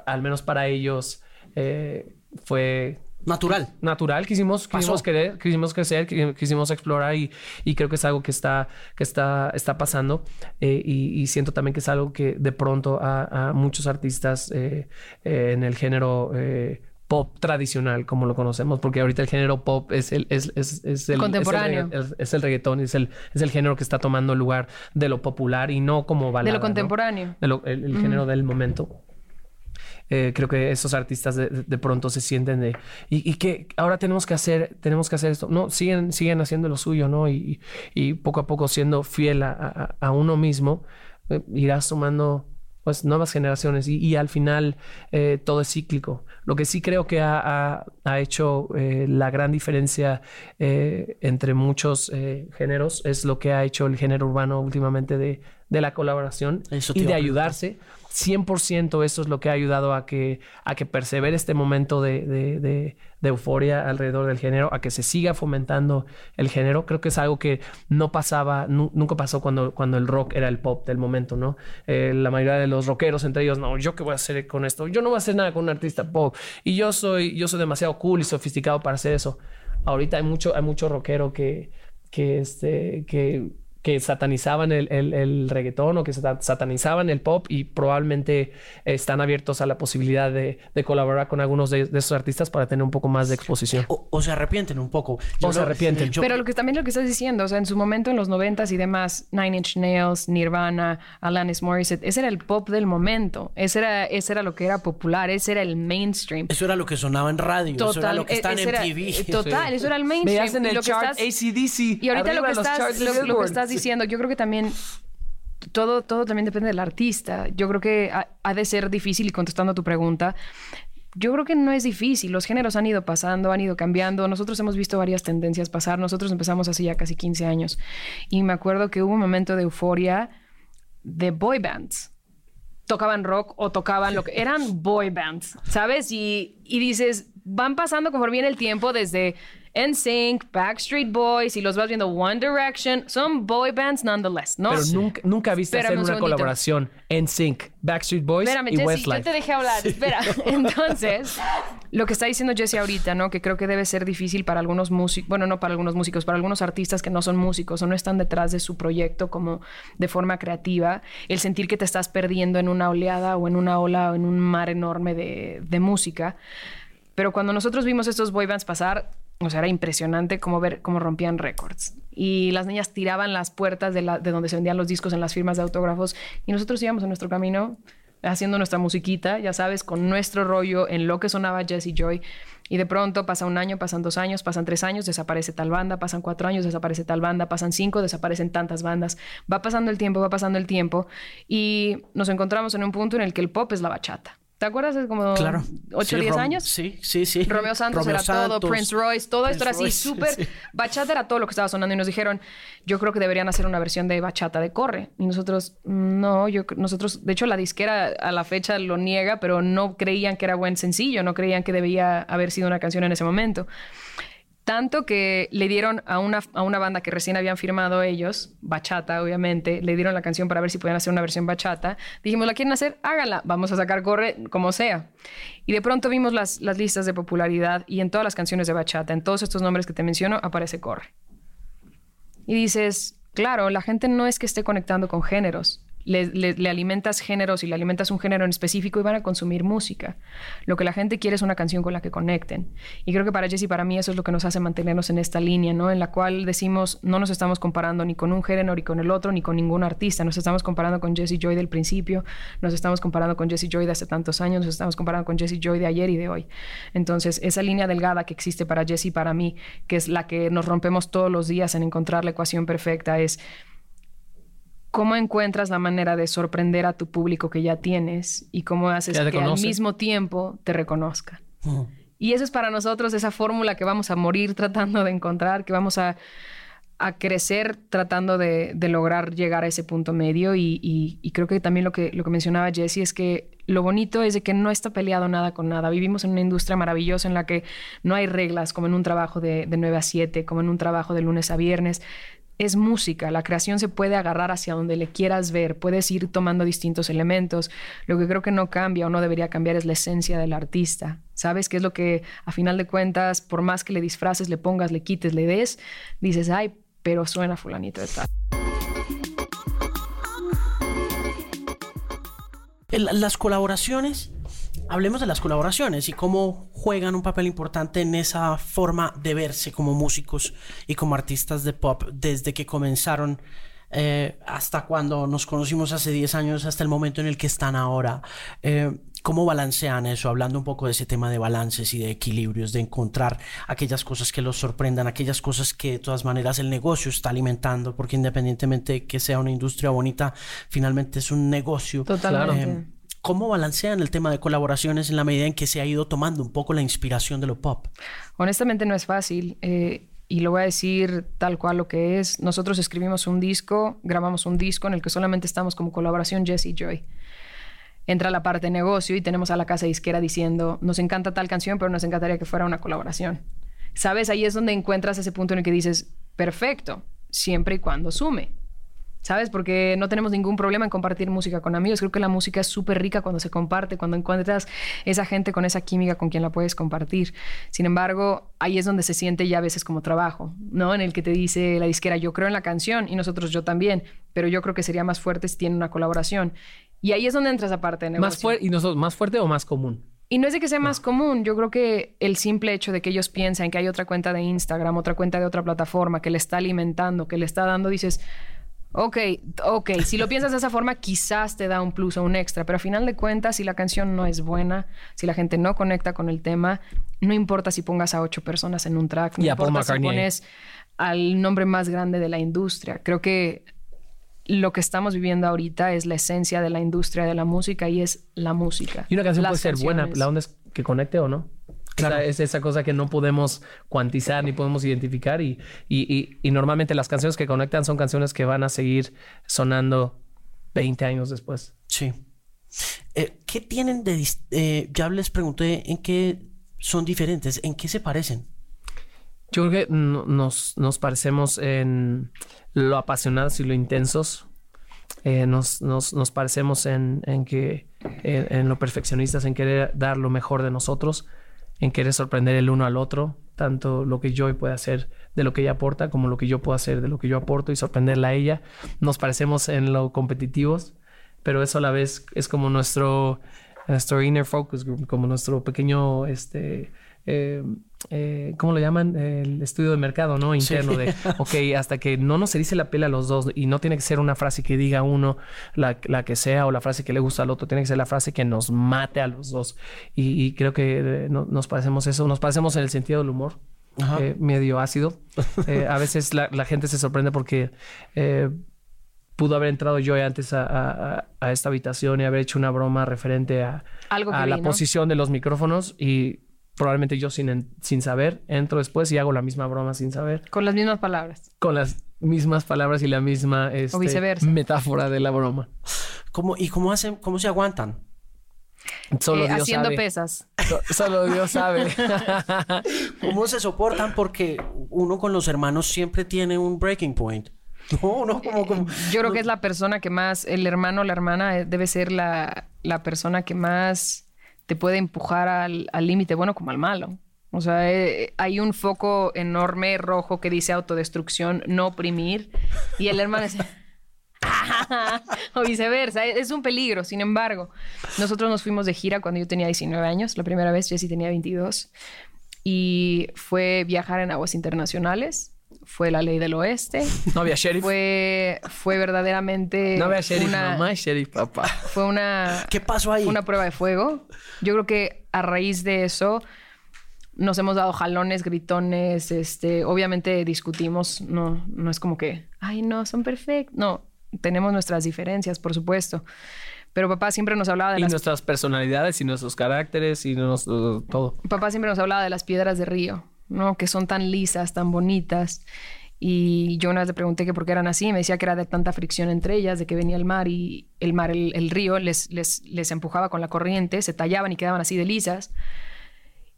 al menos para ellos eh, fue Natural. Natural, quisimos, quisimos querer, quisimos crecer, quisimos explorar y, y, creo que es algo que está, que está, está pasando eh, y, siento también que es algo que de pronto a, muchos artistas eh, eh, en el género pop tradicional como lo conocemos, porque ahorita el género pop es el, es, es, el contemporáneo. Es el, reggaetón, es el, es el género que está tomando el lugar de lo popular y no como balada. De lo contemporáneo. De lo, el, género del momento. Eh, creo que esos artistas de, pronto se sienten de y, que ahora tenemos que hacer tenemos que hacer esto. No siguen siguen haciendo lo suyo no y, poco a poco siendo fiel a, uno mismo eh, irás tomando pues nuevas generaciones. Y, al final eh, todo es cíclico. Lo que sí creo que ha, hecho la gran diferencia entre muchos géneros es lo que ha hecho el género urbano últimamente de de la colaboración Eso y de a preguntar. Ayudarse. 100% eso es lo que ha ayudado a que, a que persevere este momento de, de- de- euforia alrededor del género, a que se siga fomentando el género. Creo que es algo que no pasaba, nu- nunca pasó cuando, cuando el rock era el pop del momento, ¿no? Eh, la mayoría de los rockeros entre ellos, no, ¿yo qué voy a hacer con esto? Yo no voy a hacer nada con un artista pop. Y yo soy, yo soy demasiado cool y sofisticado para hacer eso. Ahorita hay mucho, hay mucho rockero que, que, este, que, que satanizaban el, el, el reggaetón o que sata- satanizaban el pop y probablemente están abiertos a la posibilidad de, de colaborar con algunos de, de esos artistas para tener un poco más de exposición. O, o se arrepienten un poco. O se arrepienten. yo- Pero lo que también lo que estás diciendo, o sea, en su momento en los noventas y demás, Nine Inch Nails, Nirvana, Alanis Morissette, ese era el pop del momento. Ese era, ese era lo que era popular, ese era el mainstream. Eso era lo que sonaba en radio. eso era lo que e- está en era- MTV. total, eso era el mainstream. Veías en Y el lo que chart estás- AC/DC. Y ahorita lo que, lo, lo estás diciendo, yo creo que también todo, todo también depende del artista. Yo creo que ha, de ser difícil, y contestando a tu pregunta, yo creo que no es difícil. Los géneros han ido pasando, han ido cambiando. Nosotros hemos visto varias tendencias pasar. Nosotros empezamos hace ya casi 15 años. Y me acuerdo que hubo un momento de euforia de boy bands. Tocaban rock o tocaban lo que... Eran boy bands, ¿sabes? Y, y dices, van pasando conforme viene el tiempo desde NSYNC, Backstreet Boys, y los vas viendo One Direction. Son boy bands nonetheless, ¿no? Pero nunca, nunca viste Espérame hacer un una segundito. colaboración en Sync, Backstreet Boys Espérame, y Jesse, Westlife. yo te dejé hablar. Espera. Entonces, lo que está diciendo Jesse ahorita, ¿no? Que creo que debe ser difícil para algunos músicos, bueno, no para algunos músicos, para algunos artistas que no son músicos o no están detrás de su proyecto como de forma creativa, el sentir que te estás perdiendo en una oleada o en una ola o en un mar enorme de, de música. Pero cuando nosotros vimos estos boy bands pasar, o sea, era impresionante cómo ver cómo rompían récords. Y las niñas tiraban las puertas de, la- de donde se vendían los discos en las firmas de autógrafos y nosotros íbamos en nuestro camino haciendo nuestra musiquita, ya sabes, con nuestro rollo en lo que sonaba Jesse Joy. Y de pronto pasa un año, pasan dos años, pasan tres años, desaparece tal banda, pasan cuatro años, desaparece tal banda, pasan cinco, desaparecen tantas bandas. Va pasando el tiempo, va pasando el tiempo y nos encontramos en un punto en el que el pop es la bachata. ¿Te acuerdas hace como Claro. 8 o Sí, 10 Rom- años? Sí, sí, sí. Romeo Santos Romeo era todo, Prince Royce, todo esto era así, súper. sí. Bachata era todo lo que estaba sonando y nos dijeron, yo creo que deberían hacer una versión de bachata de corre. Y nosotros, no, yo, nosotros, de hecho, la disquera a la fecha lo niega, pero no creían que era buen sencillo, no creían que debía haber sido una canción en ese momento. Tanto que le dieron a una, a una banda que recién habían firmado ellos, bachata, obviamente, le dieron la canción para ver si podían hacer una versión bachata. Dijimos, ¿la quieren hacer? Háganla, vamos a sacar corre como sea. Y de pronto vimos las, las listas de popularidad y en todas las canciones de bachata, en todos estos nombres que te menciono, aparece corre. Y dices, claro, la gente no es que esté conectando con géneros. Le, alimentas géneros y le alimentas un género en específico y van a consumir música. Lo que la gente quiere es una canción con la que conecten. Y creo que para Jesse y para mí eso es lo que nos hace mantenernos en esta línea, ¿no? En la cual decimos, no nos estamos comparando ni con un género, ni con el otro, ni con ningún artista. Nos estamos comparando con Jesse Joy del principio, nos estamos comparando con Jesse Joy de hace tantos años, nos estamos comparando con Jesse Joy de ayer y de hoy. Entonces, esa línea delgada que existe para Jesse y para mí, que es la que nos rompemos todos los días en encontrar la ecuación perfecta, es cómo encuentras la manera de sorprender a tu público que ya tienes y cómo haces que al mismo tiempo te reconozca. Ujú. Y eso es para nosotros esa fórmula que vamos a morir tratando de encontrar, que vamos a, a crecer tratando de, de lograr llegar a ese punto medio. Y, y- y creo que también lo que, lo que mencionaba Jesse es que lo bonito es de que no está peleado nada con nada. Vivimos en una industria maravillosa en la que no hay reglas como en un trabajo de, de 9 a 7, como en un trabajo de lunes a viernes. Es música, la creación se puede agarrar hacia donde le quieras ver, puedes ir tomando distintos elementos. Lo que creo que no cambia o no debería cambiar es la esencia del artista. ¿Sabes qué es lo que a final de cuentas, por más que le disfraces, le pongas, le quites, le des, dices, ay, pero suena fulanito de tal. Las colaboraciones, hablemos de las colaboraciones y cómo juegan un papel importante en esa forma de verse como músicos y como artistas de pop desde que comenzaron eh, hasta cuando nos conocimos hace 10 años hasta el momento en el que están ahora. Eh, ¿Cómo balancean eso? Hablando un poco de ese tema de balances y de equilibrios, de encontrar aquellas cosas que los sorprendan, aquellas cosas que de todas maneras el negocio está alimentando, porque independientemente de que sea una industria bonita, finalmente es un negocio. Totalmente. Eh, ¿Cómo balancean el tema de colaboraciones en la medida en que se ha ido tomando un poco la inspiración de lo pop? Honestamente no es fácil. Eh, y lo voy a decir tal cual lo que es. Nosotros escribimos un disco, grabamos un disco en el que solamente estamos como colaboración Jesse y Joy. Entra la parte de negocio y tenemos a la casa disquera diciendo, nos encanta tal canción, pero nos encantaría que fuera una colaboración. ¿Sabes? Ahí es donde encuentras ese punto en el que dices, perfecto, siempre y cuando sume. ¿Sabes? Porque no tenemos ningún problema en compartir música con amigos. Creo que la música es súper rica cuando se comparte, cuando encuentras esa gente con esa química con quien la puedes compartir. Sin embargo, ahí es donde se siente ya a veces como trabajo, ¿no? En el que te dice la disquera, yo creo en la canción y nosotros yo también, pero yo creo que sería más fuerte si tiene una colaboración. Y ahí es donde entra esa parte de negocio. Más fuerte y nosotros más fuerte o más común. Y no es de que sea más común, yo creo que el simple hecho de que ellos piensen que hay otra cuenta de Instagram, otra cuenta de otra plataforma que le está alimentando, que le está dando, dices, Ok, ok. Si lo piensas de esa forma, quizás te da un plus o un extra, pero a final de cuentas, si la canción no es buena, si la gente no conecta con el tema, no importa si pongas a ocho personas en un track, no importa si pones al nombre más grande de la industria. Creo que lo que estamos viviendo ahorita es la esencia de la industria de la música y es la música. Y una canción Las puede ser buena, la onda es que conecte o no. Claro. Es esa cosa que no podemos cuantizar ni podemos identificar y, y, y- y normalmente las canciones que conectan son canciones que van a seguir sonando 20 años después. Sí. Eh, ¿Qué tienen de... eh, ya les pregunté en qué son diferentes, en qué se parecen. Yo creo que no- nos, nos parecemos en lo apasionados y lo intensos. Eh, nos, nos, nos parecemos en, en que en, en lo perfeccionistas, en querer dar lo mejor de nosotros, en querer sorprender el uno al otro, tanto lo que yo puede hacer de lo que ella aporta, como lo que yo puedo hacer de lo que yo aporto y sorprenderla a ella. Nos parecemos en lo competitivos, pero eso a la vez es como nuestro, nuestro inner focus group, como nuestro pequeño, este, eh, eh, ¿cómo lo llaman? El estudio de mercado, ¿no? Interno de, ok, hasta que no nos erice la piel a los dos y no tiene que ser una frase que diga uno la, la que sea o la frase que le gusta al otro, tiene que ser la frase que nos mate a los dos. Y, y creo que eh, no- nos parecemos eso, nos parecemos en el sentido del humor. Eh, medio ácido. Eh, a veces la, la gente se sorprende porque eh, pudo haber entrado yo antes a, a- esta habitación y haber hecho una broma referente a, Algo a vi, la ¿no? posición de los micrófonos y probablemente yo sin, en- sin saber entro después y hago la misma broma sin saber Con las mismas palabras. con las mismas palabras y la misma este, viceversa. metáfora de la broma. ¿Cómo, ¿Y cómo hacen, cómo se aguantan? Solo Eh, Dios haciendo sabe. pesas. So- Solo Dios sabe. ¿Cómo se soportan? Porque uno con los hermanos siempre tiene un breaking point. No, no, como... como Yo creo que es la persona que más, el hermano o la hermana eh, debe ser la, la persona que más te puede empujar al al límite, bueno como al malo. O sea, eh, hay un foco enorme rojo que dice autodestrucción, no oprimir, y el hermano dice... o viceversa, e-, es un peligro. Sin embargo, nosotros nos fuimos de gira cuando yo tenía 19 años, la primera vez, Jessy tenía 22, y fue viajar en aguas internacionales, fue la ley del oeste, No había sheriff. fue, fue verdaderamente no había sheriff, una, mamá, sheriff, papá. fue una, ¿Qué pasó ahí? fue una prueba de fuego. Yo creo que a raíz de eso nos hemos dado jalones, gritones, este, obviamente discutimos, no, no es como que, ay, no, son perfectos. No, tenemos nuestras diferencias, por supuesto. Pero papá siempre nos hablaba de Y las nuestras personalidades y nuestros caracteres y nos- todo. papá siempre nos hablaba de las piedras de río, ¿no? Que son tan lisas, tan bonitas. Y yo una vez le pregunté que por qué eran así. Me decía que era de tanta fricción entre ellas, de que venía el mar y el mar, el, el río, les, les, les empujaba con la corriente, se tallaban y quedaban así de lisas.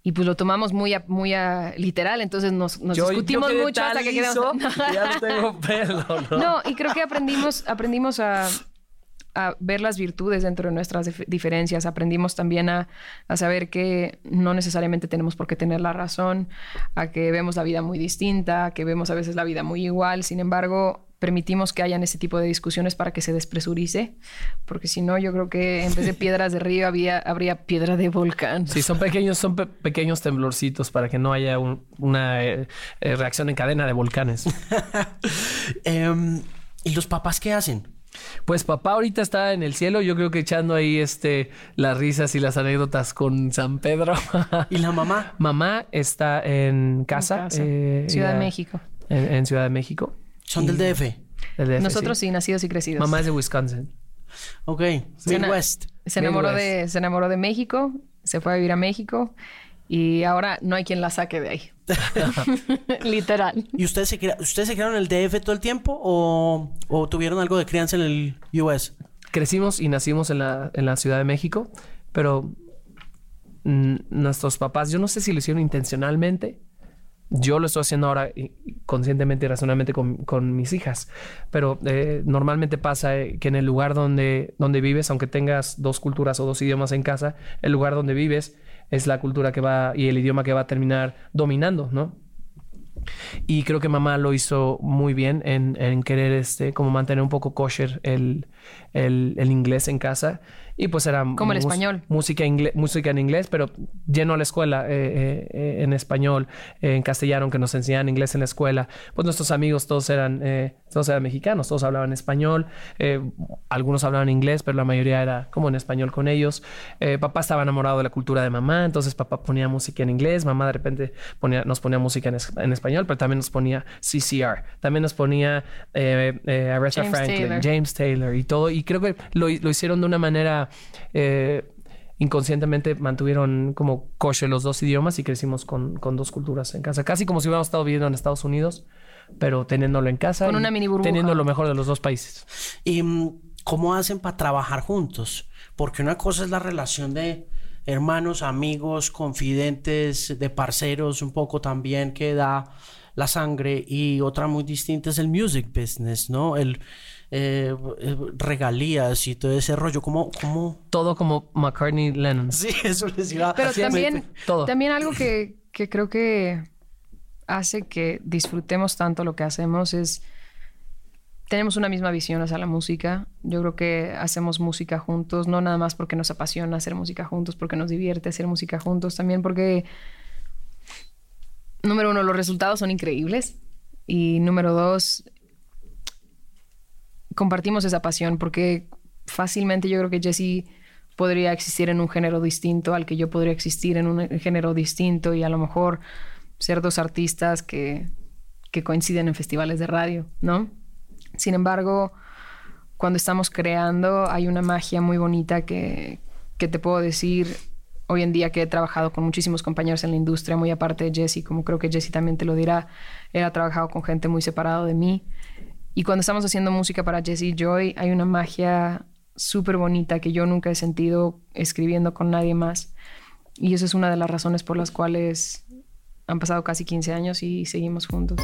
Y pues lo tomamos muy a, muy a literal, entonces nos, nos Yo- yo discutimos mucho hasta que quedamos... que ya no tengo pelo, ¿no? No, y creo que aprendimos, aprendimos a, a ver las virtudes dentro de nuestras dif- diferencias. Aprendimos también a, a saber que no necesariamente tenemos por qué tener la razón, a que vemos la vida muy distinta, a que vemos a veces la vida muy igual. Sin embargo, permitimos que hayan ese tipo de discusiones para que se despresurice, porque si no, yo creo que en vez de piedras de río había, habría piedra de volcán. Sí, son pequeños, son pe- pequeños temblorcitos para que no haya un- una eh, eh, reacción en cadena de volcanes. Em, ¿Y los papás qué hacen? Pues papá ahorita está en el cielo, yo creo que echando ahí este las risas y las anécdotas con San Pedro. ¿Y la mamá? Mamá está en casa, En casa. eh, Ciudad de México. En, en Ciudad de México. Son del DF. del DF, Nosotros sí, nacidos y crecidos. Mamá es de Wisconsin. Ok. Se Midwest. Se enamoró, Midwest. de, se enamoró de México, se fue a vivir a México Y ahora no hay quien la saque de ahí. Literal. ¿Y ustedes se, crea- ustedes se en el DF todo el tiempo o, o tuvieron algo de crianza en el US? Crecimos y nacimos en la, en la Ciudad de México, pero nuestros papás, yo no sé si lo hicieron intencionalmente. Yo lo estoy haciendo ahora conscientemente y razonablemente con, con mis hijas. Pero eh, normalmente pasa eh, que en el lugar donde, donde vives, aunque tengas dos culturas o dos idiomas en casa, el lugar donde vives es la cultura que va y el idioma que va a terminar dominando, ¿no? Y creo que mamá lo hizo muy bien en, en querer este, como mantener un poco kosher el, el, el inglés en casa. Y pues era Como el español. Música, música en inglés, pero lleno a la escuela eh, eh, eh, en español, eh, en castellano, que nos enseñaban inglés en la escuela. Pues nuestros amigos todos eran, eh, todos eran mexicanos, todos hablaban español. eh, algunos hablaban inglés, pero la mayoría era como en español con ellos. Eh, papá estaba enamorado de la cultura de mamá, entonces papá ponía música en inglés, mamá de repente ponía, nos ponía música en, es- en español, pero también nos ponía CCR, también nos ponía Aretha James Franklin, Taylor. James Taylor y todo. Y creo que lo, lo hicieron de una manera eh, inconscientemente, mantuvieron como kosher los dos idiomas y crecimos con, con dos culturas en casa, casi como si hubiéramos estado viviendo en Estados Unidos, pero teniéndolo en casa. Con y una mini burbuja. Teniendo lo mejor de los dos países. ¿Y mm, cómo hacen para trabajar juntos? Porque una cosa es la relación de hermanos, amigos, confidentes, de parceros, un poco también que da la sangre y otra muy distinta es el music business, ¿no? El eh, eh, regalías y todo ese rollo. ¿Cómo, cómo? Todo como McCartney Lennon. Sí, eso les iba Pero también. Todo. también algo que, que creo que hace que disfrutemos tanto lo que hacemos es tenemos una misma visión hacia la música. Yo creo que hacemos música juntos, no nada más porque nos apasiona hacer música juntos, porque nos divierte hacer música juntos, también porque, número uno, los resultados son increíbles y número dos, compartimos esa pasión porque fácilmente yo creo que Jesse podría existir en un género distinto al que yo podría existir en un género distinto y a lo mejor ser dos artistas que, que coinciden en festivales de radio, ¿no? Sin embargo, cuando estamos creando hay una magia muy bonita que, que te puedo decir hoy en día que he trabajado con muchísimos compañeros en la industria, muy aparte de Jesse, como creo que Jesse también te lo dirá, él ha trabajado con gente muy separado de mí. Y cuando estamos haciendo música para Jesse Joy, hay una magia súper bonita que yo nunca he sentido escribiendo con nadie más. Y esa es una de las razones por las cuales han pasado casi 15 años y seguimos juntos.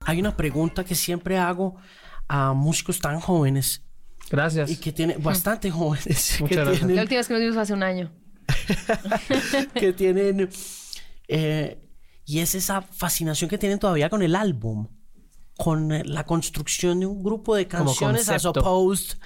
Hay una pregunta que siempre hago a músicos tan jóvenes Gracias. y que tienen bastante jóvenes Muchas gracias. La tienen, última vez que nos vimos fue hace un año. que tienen eh, y es esa fascinación que tienen todavía con el álbum con eh, la construcción de un grupo de canciones as opposed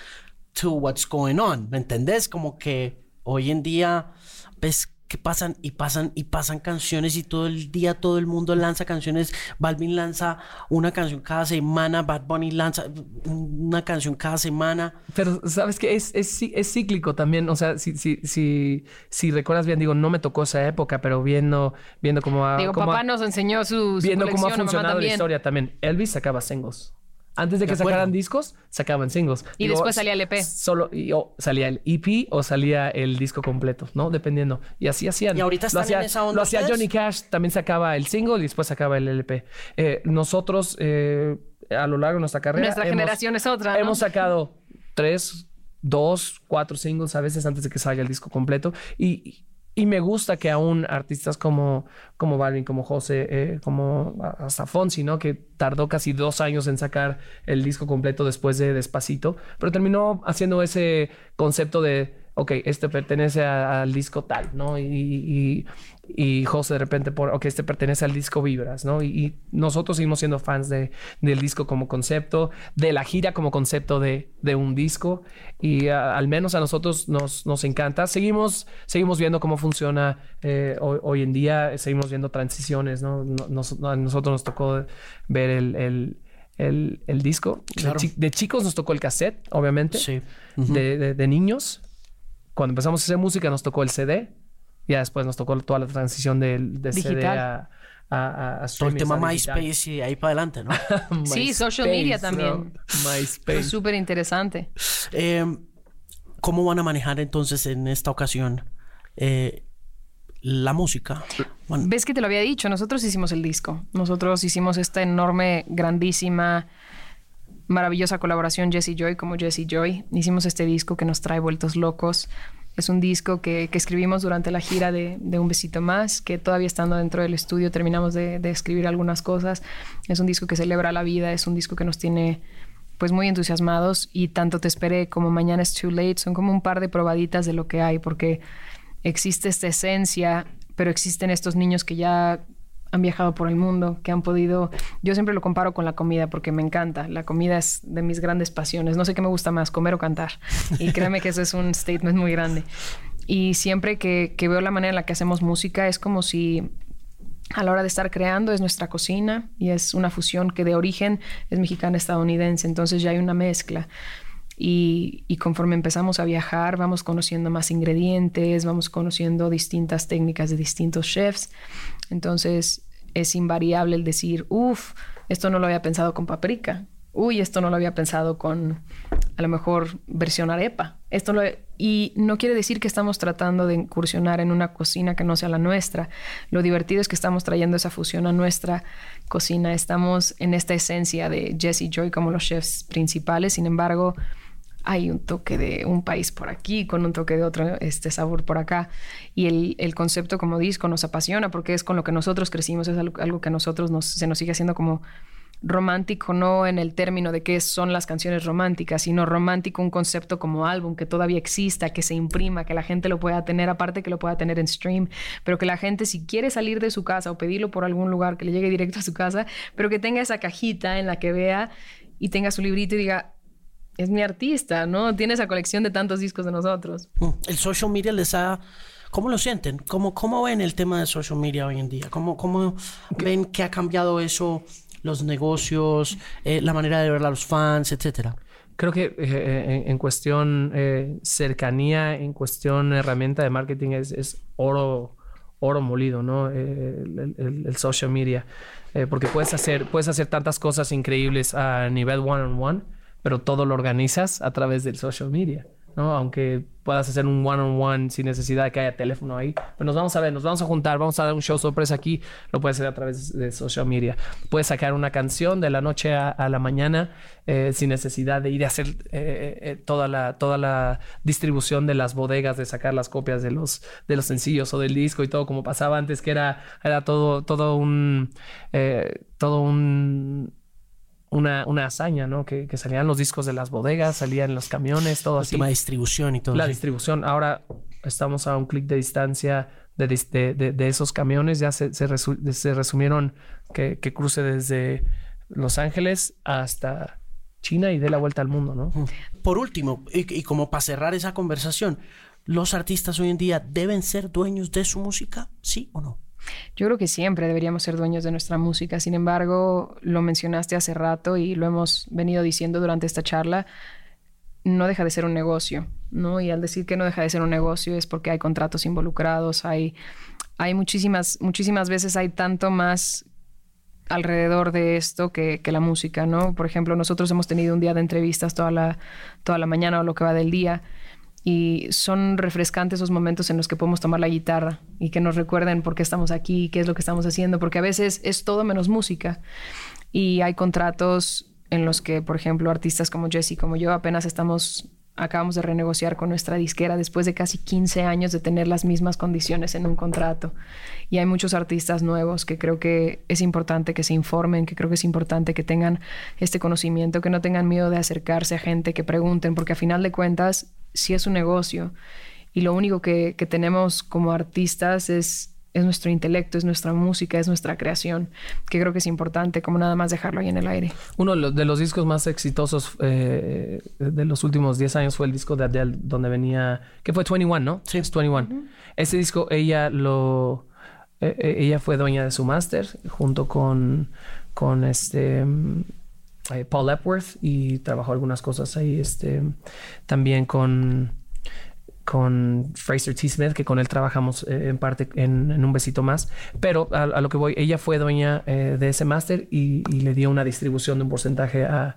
to what's going on ¿me entendés? como que hoy en día ves que pasan y pasan y pasan canciones y todo el día todo el mundo lanza canciones Balvin lanza una canción cada semana Bad Bunny lanza una canción cada semana Pero sabes que es, es, es cíclico también. O sea, si, si, si, si recuerdas bien, digo, no me tocó esa época, pero viendo, viendo cómo ha, Digo, cómo papá ha- nos enseñó su, su viendo cómo ha funcionado la historia también. Elvis sacaba singles. Antes de que De sacaran discos, sacaban singles. Y después salía el EP. Solo, y, o salía el EP o salía el disco completo, ¿no? Dependiendo. Y así hacían. Y ahorita lo están hacía, en esa onda Lo hacía. Johnny Cash, también sacaba el single y después sacaba el LP. Eh, nosotros, eh, a lo largo de nuestra carrera. Nuestra hemos- generación es otra, ¿no? Hemos sacado tres, dos, cuatro singles a veces antes de que salga el disco completo. Y, y me gusta que aún artistas como, como Balvin, como José, eh, como hasta Fonsi, ¿no? Que tardó casi dos años en sacar el disco completo después de Despacito, pero terminó haciendo ese concepto de, ok, este pertenece al disco tal, ¿no? Y, y José de repente por, ok, este pertenece al disco Vibras, ¿no? Y, y nosotros seguimos siendo fans de, del disco como concepto, de la gira como concepto de, de un disco y ah, al menos a nosotros nos, nos encanta. Seguimos, seguimos viendo cómo funciona eh, hoy, hoy en día, seguimos viendo transiciones, ¿no? No- nos- a nosotros nos tocó ver el... el el, el disco. De Claro. chi- De, chicos nos tocó el cassette, obviamente. Sí. de, de- de niños. Cuando empezamos a hacer música nos tocó el CD. Ya después nos tocó toda la transición del de CD Digital. a, a, a, a todo el tema. MySpace y ahí para adelante, ¿no? Sí, social media también. Fue MySpace. súper interesante. Eh, ¿Cómo van a manejar entonces en esta ocasión eh, la música? Bueno, Ves que te lo había dicho, nosotros hicimos el disco. Nosotros hicimos esta enorme, grandísima, maravillosa colaboración Jesse Joy como Jesse Joy. Hicimos este disco que nos trae vueltos locos. Es un disco que, escribimos durante la gira de, Un Besito Más, que todavía estando dentro del estudio terminamos de, de escribir algunas cosas. Es un disco que celebra la vida, es un disco que nos tiene pues muy entusiasmados y tanto Te Esperé como Mañana es Too Late son como un par de probaditas de lo que hay porque existe esta esencia, pero existen estos niños que ya han viajado por el mundo, que han podido... Yo siempre lo comparo con la comida porque me encanta. La comida es de mis grandes pasiones. No sé qué me gusta más, comer o cantar. Y créeme que eso es un statement muy grande. Y siempre que, veo la manera en la que hacemos música es como si a la hora de estar creando es nuestra cocina y es una fusión que de origen es mexicana estadounidense, entonces ya hay una mezcla. Y, conforme empezamos a viajar, vamos conociendo más ingredientes, vamos conociendo distintas técnicas de distintos chefs. Entonces es invariable el decir, uff, esto no lo había pensado con paprika. Uy, esto no lo había pensado con a lo mejor versión arepa. Esto lo, y no quiere decir que estamos tratando de incursionar en una cocina que no sea la nuestra. Lo divertido es que estamos trayendo esa fusión a nuestra cocina. Estamos en esta esencia de Jesse Joy como los chefs principales. Sin embargo, hay un toque de un país por aquí, con un toque de otro este sabor por acá. Y el, el concepto como disco nos apasiona porque es con lo que nosotros crecimos, es algo, algo que a nosotros nos, se nos sigue haciendo como romántico no en el término de qué son las canciones románticas, sino romántico un concepto como álbum que todavía exista, que se imprima, que la gente lo pueda tener, aparte que lo pueda tener en stream, pero que la gente si quiere salir de su casa o pedirlo por algún lugar, que le llegue directo a su casa, pero que tenga esa cajita en la que vea y tenga su librito y diga, es mi artista, ¿no? Tiene esa colección de tantos discos de nosotros. El social media les ha... ¿Cómo lo sienten? ¿Cómo, cómo ven el tema de social media hoy en día? ¿Cómo, cómo ven que ha cambiado eso los negocios, eh, la manera de ver a los fans, etcétera? Creo que eh, en, en, cuestión eh, cercanía, en cuestión herramienta de marketing es, es oro, oro molido, ¿no? El, el, el, social media. porque puedes hacer, puedes hacer tantas cosas increíbles a nivel one-on-one, -on -one, pero todo lo organizas a través del social media. ¿no? Aunque puedas hacer un one-on-one -on -one sin necesidad de que haya teléfono ahí. Pero nos vamos a ver, nos vamos a juntar, vamos a dar un show sorpresa aquí. Lo puedes hacer a través de social media. Puedes sacar una canción de la noche a, la mañana eh, sin necesidad de ir a hacer eh, eh, toda, la, toda la distribución de las bodegas, de sacar las copias de los, de los sencillos o del disco y todo como pasaba antes, que era, era todo, todo un... todo un una, una hazaña, ¿no? Que, que, salían los discos de las bodegas, salían los camiones, todo El así. tema de distribución y todo. La así. distribución. Ahora estamos a un clic de distancia de, de, de, de, esos camiones. Ya se, se, resu se resumieron que, que, cruce desde Los Ángeles hasta China y dé la vuelta al mundo, ¿no? Por último, y, y como para cerrar esa conversación, ¿los artistas hoy en día deben ser dueños de su música? ¿Sí o no? Yo creo que siempre deberíamos ser dueños de nuestra música. Sin embargo, lo mencionaste hace rato y lo hemos venido diciendo durante esta charla, no deja de ser un negocio, ¿no? Y al decir que no deja de ser un negocio es porque hay contratos involucrados, hay, hay muchísimas, muchísimas veces hay tanto más alrededor de esto que, que, la música, ¿no? Por ejemplo, nosotros hemos tenido un día de entrevistas toda la, toda la mañana o lo que va del día y son refrescantes esos momentos en los que podemos tomar la guitarra y que nos recuerden por qué estamos aquí, qué es lo que estamos haciendo, porque a veces es todo menos música. Y hay contratos en los que, por ejemplo, artistas como Jesse, como yo, apenas estamos acabamos de renegociar con nuestra disquera después de casi 15 años de tener las mismas condiciones en un contrato. Y hay muchos artistas nuevos que creo que es importante que se informen, que creo que es importante que tengan este conocimiento, que no tengan miedo de acercarse a gente, que pregunten, porque a final de cuentas, si es un negocio y lo único que tenemos como artistas es es nuestro intelecto, es nuestra música, es nuestra creación, que creo que es importante, como nada más dejarlo ahí en el aire. Uno de los discos más exitosos eh, de los últimos 10 años fue el disco de Adele, donde venía, que fue 21, ¿no? Sí, es 21. Uh -huh. Ese disco, ella lo. Eh, ella fue dueña de su máster junto con, con este. Eh, Paul Epworth y trabajó algunas cosas ahí. Este, también con con Fraser T. Smith, que con él trabajamos eh, en parte en, en, un besito más. Pero a, a, lo que voy, ella fue dueña eh, de ese máster y, y, le dio una distribución de un porcentaje a,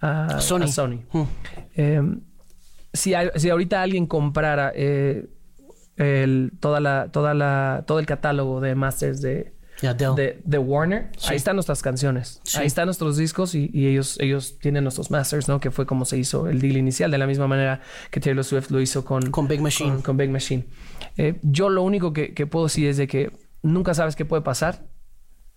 a Sony. A Sony. Mm. Eh, si, si ahorita alguien comprara el, toda la, toda la, todo el catálogo de masters de, de, de, Warner, ahí están nuestras canciones, ahí están nuestros discos y, ellos, ellos tienen nuestros masters, ¿no? Que fue como se hizo el deal inicial, de la misma manera que Taylor Swift lo hizo con, con Big Machine. Con, Big Machine. Eh, yo lo único que, que puedo decir es de que nunca sabes qué puede pasar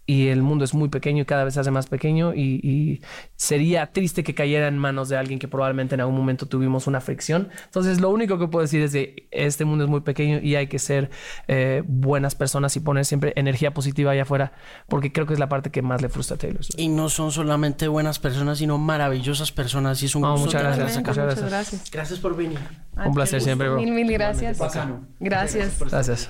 y el mundo es muy pequeño y cada vez se hace más pequeño y, sería triste que cayera en manos de alguien que probablemente en algún momento tuvimos una fricción. Entonces lo único que puedo decir es que este mundo es muy pequeño y hay que ser eh, buenas personas y poner siempre energía positiva allá afuera porque creo que es la parte que más le frustra a Taylor. Y no son solamente buenas personas, sino maravillosas personas y es un gusto. Muchas gracias, muchas gracias. Gracias por venir. un placer siempre, Mil, mil gracias. Gracias. Gracias.